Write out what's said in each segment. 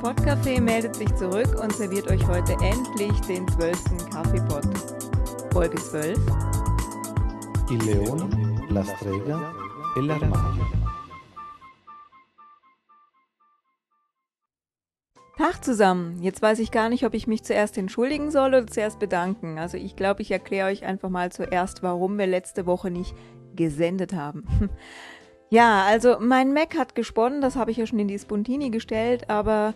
Podcafé meldet sich zurück und serviert euch heute endlich den zwölften Kaffeepot. Folge 12. Il leone, la strega e l'armadio. Tag zusammen. Jetzt weiß ich gar nicht, ob ich mich zuerst entschuldigen soll oder zuerst bedanken. Also ich glaube, ich erkläre euch einfach mal zuerst, warum wir letzte Woche nicht gesendet haben. Ja, also mein Mac hat gesponnen, das habe ich ja schon in die Spuntini gestellt, aber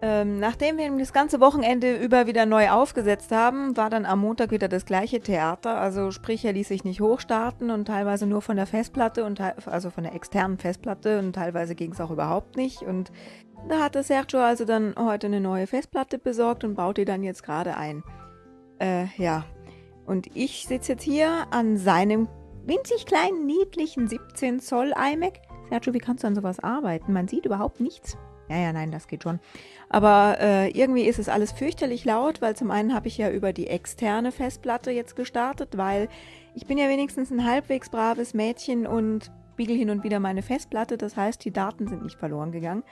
ähm, nachdem wir das ganze Wochenende über wieder neu aufgesetzt haben, war dann am Montag wieder das gleiche Theater. Also sprich, er ließ sich nicht hochstarten und teilweise nur von der Festplatte und also von der externen Festplatte und teilweise ging es auch überhaupt nicht. Und da hatte Sergio also dann heute eine neue Festplatte besorgt und baut die dann jetzt gerade ein. Äh, ja. Und ich sitze jetzt hier an seinem winzig kleinen, niedlichen 17 Zoll iMac. Sergio, wie kannst du an sowas arbeiten? Man sieht überhaupt nichts. Ja, ja, nein, das geht schon. Aber äh, irgendwie ist es alles fürchterlich laut, weil zum einen habe ich ja über die externe Festplatte jetzt gestartet, weil ich bin ja wenigstens ein halbwegs braves Mädchen und spiegel hin und wieder meine Festplatte. Das heißt, die Daten sind nicht verloren gegangen.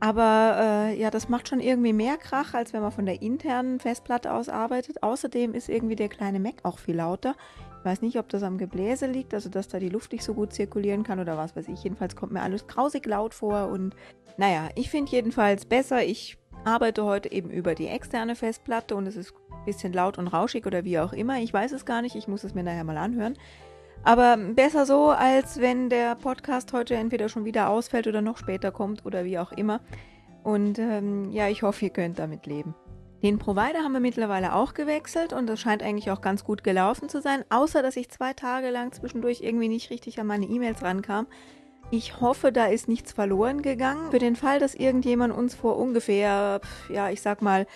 Aber äh, ja, das macht schon irgendwie mehr Krach, als wenn man von der internen Festplatte aus arbeitet. Außerdem ist irgendwie der kleine Mac auch viel lauter. Weiß nicht, ob das am Gebläse liegt, also dass da die Luft nicht so gut zirkulieren kann oder was weiß ich. Jedenfalls kommt mir alles grausig laut vor und naja, ich finde jedenfalls besser, ich arbeite heute eben über die externe Festplatte und es ist ein bisschen laut und rauschig oder wie auch immer. Ich weiß es gar nicht, ich muss es mir nachher mal anhören. Aber besser so, als wenn der Podcast heute entweder schon wieder ausfällt oder noch später kommt oder wie auch immer. Und ähm, ja, ich hoffe, ihr könnt damit leben. Den Provider haben wir mittlerweile auch gewechselt und das scheint eigentlich auch ganz gut gelaufen zu sein, außer dass ich zwei Tage lang zwischendurch irgendwie nicht richtig an meine E-Mails rankam. Ich hoffe, da ist nichts verloren gegangen. Für den Fall, dass irgendjemand uns vor ungefähr, ja, ich sag mal,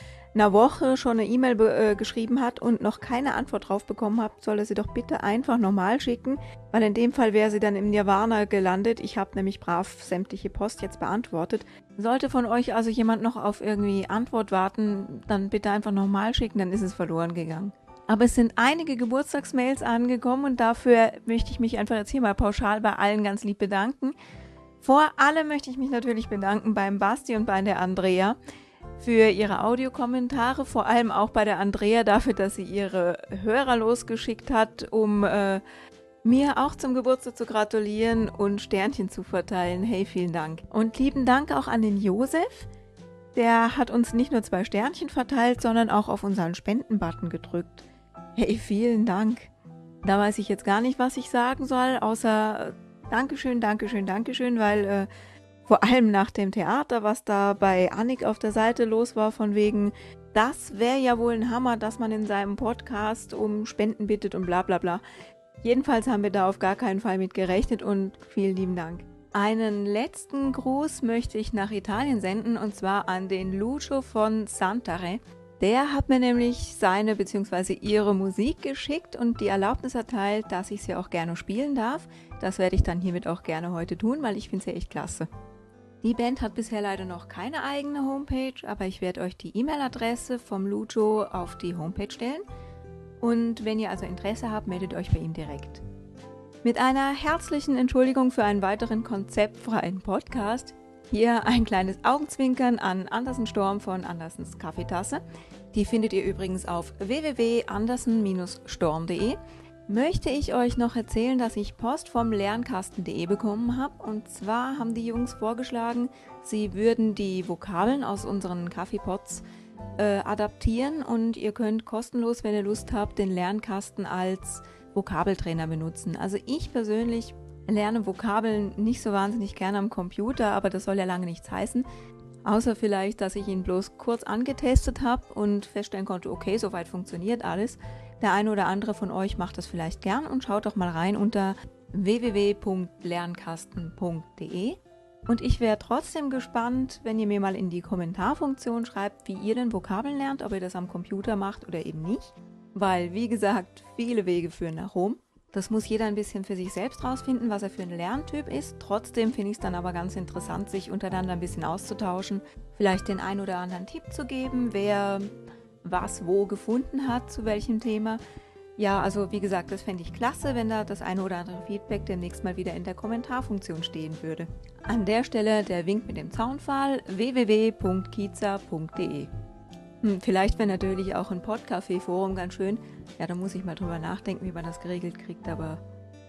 einer Woche schon eine E-Mail äh, geschrieben hat und noch keine Antwort drauf bekommen hat, soll er sie doch bitte einfach nochmal schicken, weil in dem Fall wäre sie dann im Nirvana gelandet. Ich habe nämlich brav sämtliche Post jetzt beantwortet. Sollte von euch also jemand noch auf irgendwie Antwort warten, dann bitte einfach nochmal schicken, dann ist es verloren gegangen. Aber es sind einige Geburtstagsmails angekommen und dafür möchte ich mich einfach jetzt hier mal pauschal bei allen ganz lieb bedanken. Vor allem möchte ich mich natürlich bedanken beim Basti und bei der Andrea für ihre Audiokommentare, vor allem auch bei der Andrea dafür, dass sie ihre Hörer losgeschickt hat, um äh, mir auch zum Geburtstag zu gratulieren und Sternchen zu verteilen. Hey, vielen Dank. Und lieben Dank auch an den Josef. Der hat uns nicht nur zwei Sternchen verteilt, sondern auch auf unseren Spendenbutton gedrückt. Hey, vielen Dank. Da weiß ich jetzt gar nicht, was ich sagen soll, außer Dankeschön, Dankeschön, Dankeschön, weil äh, vor allem nach dem Theater, was da bei Annik auf der Seite los war, von wegen, das wäre ja wohl ein Hammer, dass man in seinem Podcast um Spenden bittet und bla bla bla. Jedenfalls haben wir da auf gar keinen Fall mit gerechnet und vielen lieben Dank. Einen letzten Gruß möchte ich nach Italien senden und zwar an den Lucio von Santare. Der hat mir nämlich seine bzw. ihre Musik geschickt und die Erlaubnis erteilt, dass ich sie auch gerne spielen darf. Das werde ich dann hiermit auch gerne heute tun, weil ich finde sie echt klasse. Die Band hat bisher leider noch keine eigene Homepage, aber ich werde euch die E-Mail-Adresse vom Lujo auf die Homepage stellen. Und wenn ihr also Interesse habt, meldet euch bei ihm direkt. Mit einer herzlichen Entschuldigung für einen weiteren konzeptfreien Podcast. Hier ein kleines Augenzwinkern an Andersen Storm von Andersens Kaffeetasse. Die findet ihr übrigens auf www.andersen-storm.de möchte ich euch noch erzählen, dass ich Post vom Lernkasten.de bekommen habe. Und zwar haben die Jungs vorgeschlagen, sie würden die Vokabeln aus unseren Kaffeepots äh, adaptieren und ihr könnt kostenlos, wenn ihr Lust habt, den Lernkasten als Vokabeltrainer benutzen. Also ich persönlich lerne Vokabeln nicht so wahnsinnig gerne am Computer, aber das soll ja lange nichts heißen. Außer vielleicht, dass ich ihn bloß kurz angetestet habe und feststellen konnte, okay, soweit funktioniert alles. Der eine oder andere von euch macht das vielleicht gern und schaut doch mal rein unter www.lernkasten.de. Und ich wäre trotzdem gespannt, wenn ihr mir mal in die Kommentarfunktion schreibt, wie ihr denn Vokabeln lernt, ob ihr das am Computer macht oder eben nicht. Weil, wie gesagt, viele Wege führen nach Rom. Das muss jeder ein bisschen für sich selbst rausfinden, was er für ein Lerntyp ist. Trotzdem finde ich es dann aber ganz interessant, sich untereinander ein bisschen auszutauschen. Vielleicht den ein oder anderen Tipp zu geben, wer was wo gefunden hat, zu welchem Thema. Ja, also wie gesagt, das fände ich klasse, wenn da das eine oder andere Feedback demnächst mal wieder in der Kommentarfunktion stehen würde. An der Stelle der Wink mit dem Zaunpfahl www.kiza.de. Hm, vielleicht wäre natürlich auch ein Podcafé-Forum ganz schön. Ja, da muss ich mal drüber nachdenken, wie man das geregelt kriegt, aber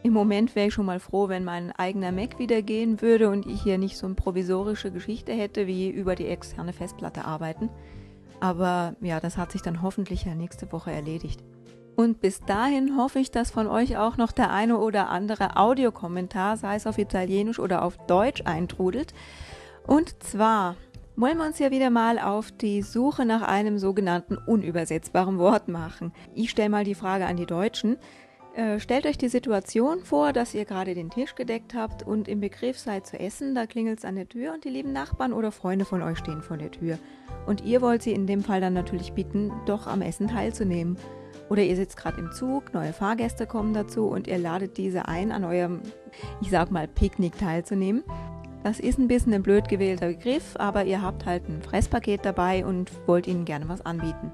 im Moment wäre ich schon mal froh, wenn mein eigener Mac wieder gehen würde und ich hier nicht so eine provisorische Geschichte hätte, wie über die externe Festplatte arbeiten. Aber ja, das hat sich dann hoffentlich ja nächste Woche erledigt. Und bis dahin hoffe ich, dass von euch auch noch der eine oder andere Audiokommentar, sei es auf Italienisch oder auf Deutsch, eintrudelt. Und zwar wollen wir uns ja wieder mal auf die Suche nach einem sogenannten unübersetzbaren Wort machen. Ich stelle mal die Frage an die Deutschen. Äh, stellt euch die Situation vor, dass ihr gerade den Tisch gedeckt habt und im Begriff seid zu essen, da klingelt es an der Tür und die lieben Nachbarn oder Freunde von euch stehen vor der Tür. Und ihr wollt sie in dem Fall dann natürlich bitten, doch am Essen teilzunehmen. Oder ihr sitzt gerade im Zug, neue Fahrgäste kommen dazu und ihr ladet diese ein, an eurem, ich sag mal, Picknick teilzunehmen. Das ist ein bisschen ein blöd gewählter Begriff, aber ihr habt halt ein Fresspaket dabei und wollt ihnen gerne was anbieten.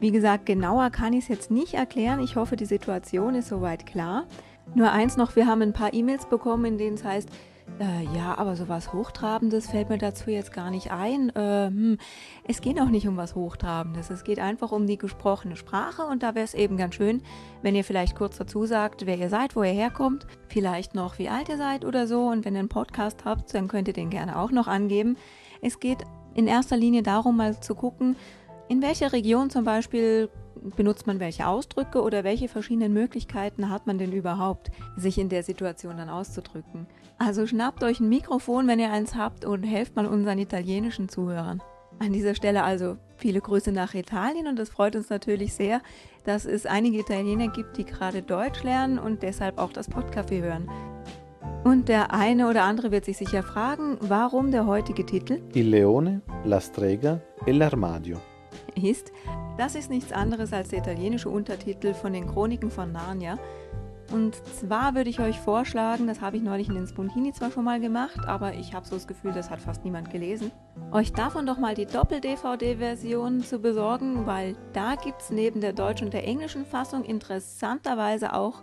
Wie gesagt, genauer kann ich es jetzt nicht erklären. Ich hoffe, die Situation ist soweit klar. Nur eins noch, wir haben ein paar E-Mails bekommen, in denen es heißt, äh, ja, aber sowas Hochtrabendes fällt mir dazu jetzt gar nicht ein. Äh, hm, es geht auch nicht um was Hochtrabendes. Es geht einfach um die gesprochene Sprache und da wäre es eben ganz schön, wenn ihr vielleicht kurz dazu sagt, wer ihr seid, wo ihr herkommt, vielleicht noch wie alt ihr seid oder so. Und wenn ihr einen Podcast habt, dann könnt ihr den gerne auch noch angeben. Es geht in erster Linie darum, mal zu gucken, in welcher Region zum Beispiel benutzt man welche Ausdrücke oder welche verschiedenen Möglichkeiten hat man denn überhaupt, sich in der Situation dann auszudrücken. Also schnappt euch ein Mikrofon, wenn ihr eins habt und helft mal unseren italienischen Zuhörern. An dieser Stelle also viele Grüße nach Italien und es freut uns natürlich sehr, dass es einige Italiener gibt, die gerade Deutsch lernen und deshalb auch das Podcafé hören. Und der eine oder andere wird sich sicher fragen, warum der heutige Titel Il leone, la strega e l'armadio ist, das ist nichts anderes als der italienische Untertitel von den Chroniken von Narnia. Und zwar würde ich euch vorschlagen, das habe ich neulich in den Spontini zwar schon mal gemacht, aber ich habe so das Gefühl, das hat fast niemand gelesen, euch davon doch mal die Doppel-DVD-Version zu besorgen, weil da gibt es neben der deutschen und der englischen Fassung interessanterweise auch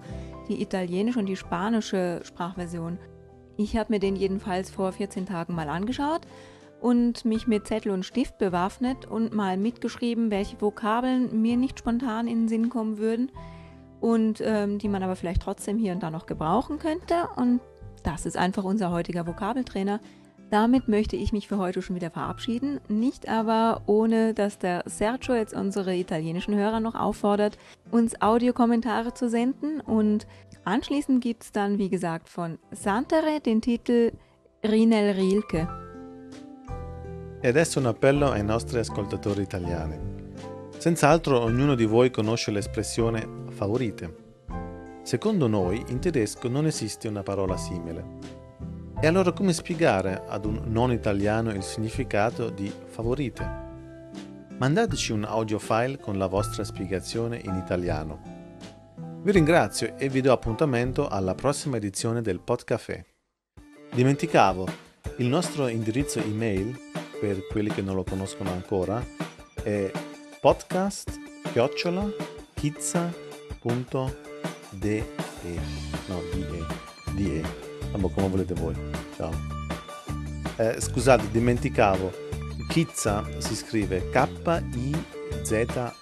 die italienische und die spanische Sprachversion. Ich habe mir den jedenfalls vor 14 Tagen mal angeschaut und mich mit Zettel und Stift bewaffnet und mal mitgeschrieben, welche Vokabeln mir nicht spontan in den Sinn kommen würden und ähm, die man aber vielleicht trotzdem hier und da noch gebrauchen könnte. Und das ist einfach unser heutiger Vokabeltrainer. Damit möchte ich mich für heute schon wieder verabschieden, nicht aber ohne, dass der Sergio jetzt unsere italienischen Hörer noch auffordert, uns Audiokommentare zu senden. Und anschließend gibt es dann, wie gesagt, von Santere den Titel Rinel Rilke. E adesso un appello ai nostri ascoltatori italiani. Senz'altro ognuno di voi conosce l'espressione favorite. Secondo noi in tedesco non esiste una parola simile. E allora come spiegare ad un non italiano il significato di favorite? Mandateci un audio file con la vostra spiegazione in italiano. Vi ringrazio e vi do appuntamento alla prossima edizione del Podcafé. Dimenticavo, il nostro indirizzo email per quelli che non lo conoscono ancora, è podcast chiocciola pizza.de no de de vabbè come volete voi. Ciao. Eh, scusate dimenticavo. Kizza si scrive K-I-Z-A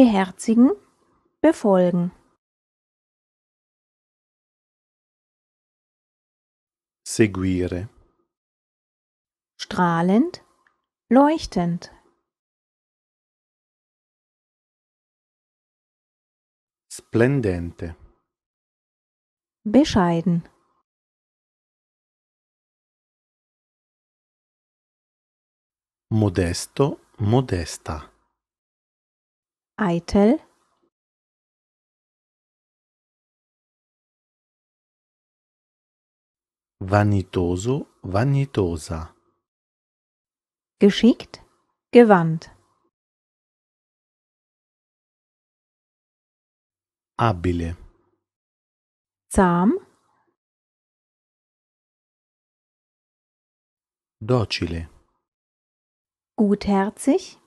beherzigen, befolgen. seguire, strahlend, leuchtend, splendente, bescheiden, modesto, modesta, eitel, vanitoso, vanitosa, geschickt, gewandt, abile, zahm, docile, gutherzig,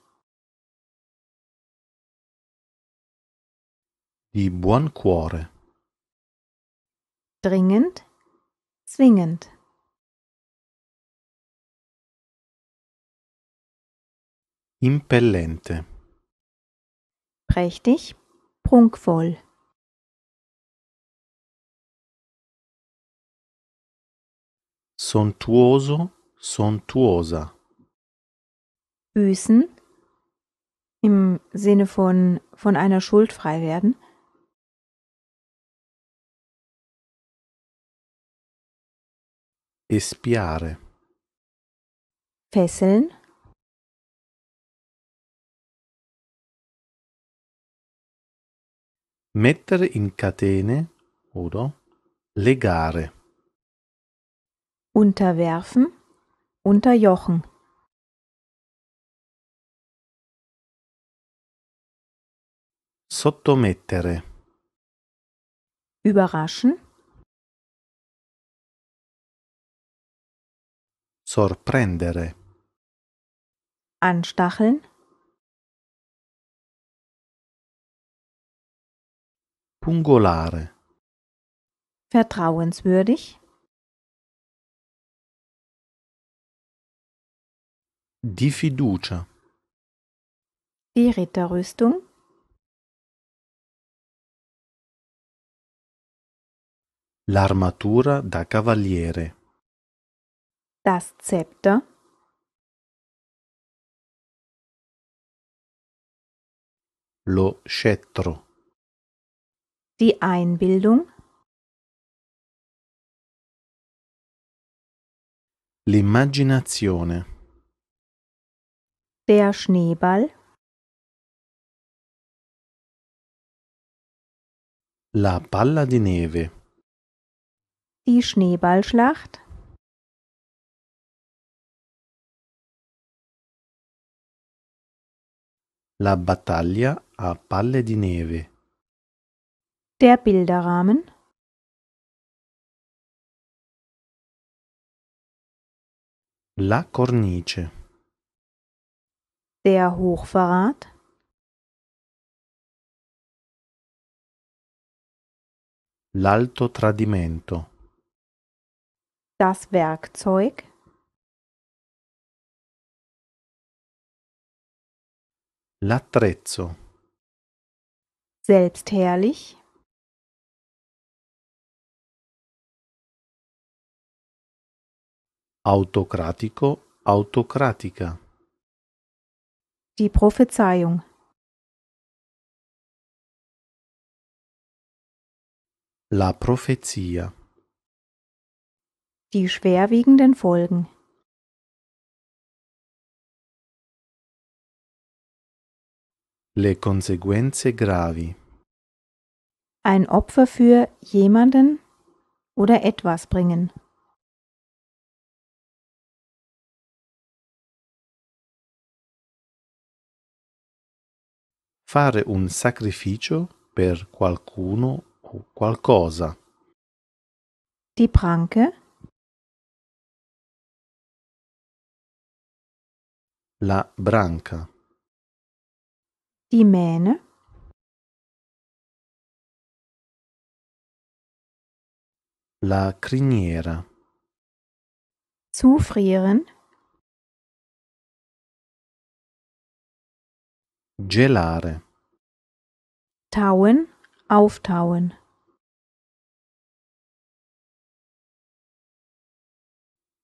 di buon cuore, dringend, zwingend, impellente, prächtig, prunkvoll, sontuoso, sontuosa, büßen, im Sinne von von einer Schuld frei werden, espiare, fesseln, mettere in catene oder legare, unterwerfen, unterjochen, sottomettere, überraschen, sorprendere, anstacheln, pungolare, vertrauenswürdig, di fiducia, die Ritterrüstung, l'armatura da cavaliere, das Zepter, lo scettro, die Einbildung, l'immaginazione, der Schneeball, la palla di neve, die Schneeballschlacht, la battaglia a palle di neve, der Bilderrahmen, la cornice, der Hochverrat, l'alto tradimento, das Werkzeug, L'attrezzo. Selbstherrlich. Autokratico, autokratica. Die Prophezeiung. La profezia. Die schwerwiegenden Folgen. Le conseguenze gravi, Ein Opfer für jemanden oder etwas bringen. fare un sacrificio per qualcuno o qualcosa, Die Pranke. la branca, Die Mähne. la criniera, Zufrieren. gelare, Tauen. Auftauen.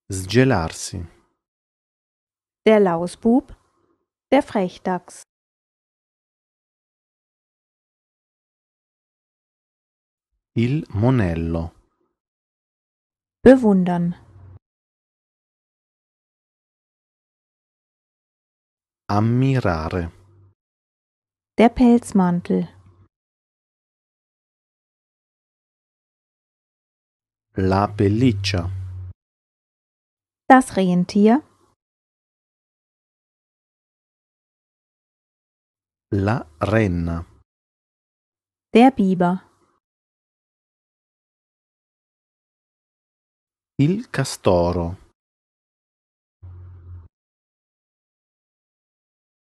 sgelarsi, Der Lausbub. Der Frechdachs. Il monello, Bewundern. ammirare, Der Pelzmantel. la pelliccia, Das Rentier. la renna, Der Biber. Il castoro,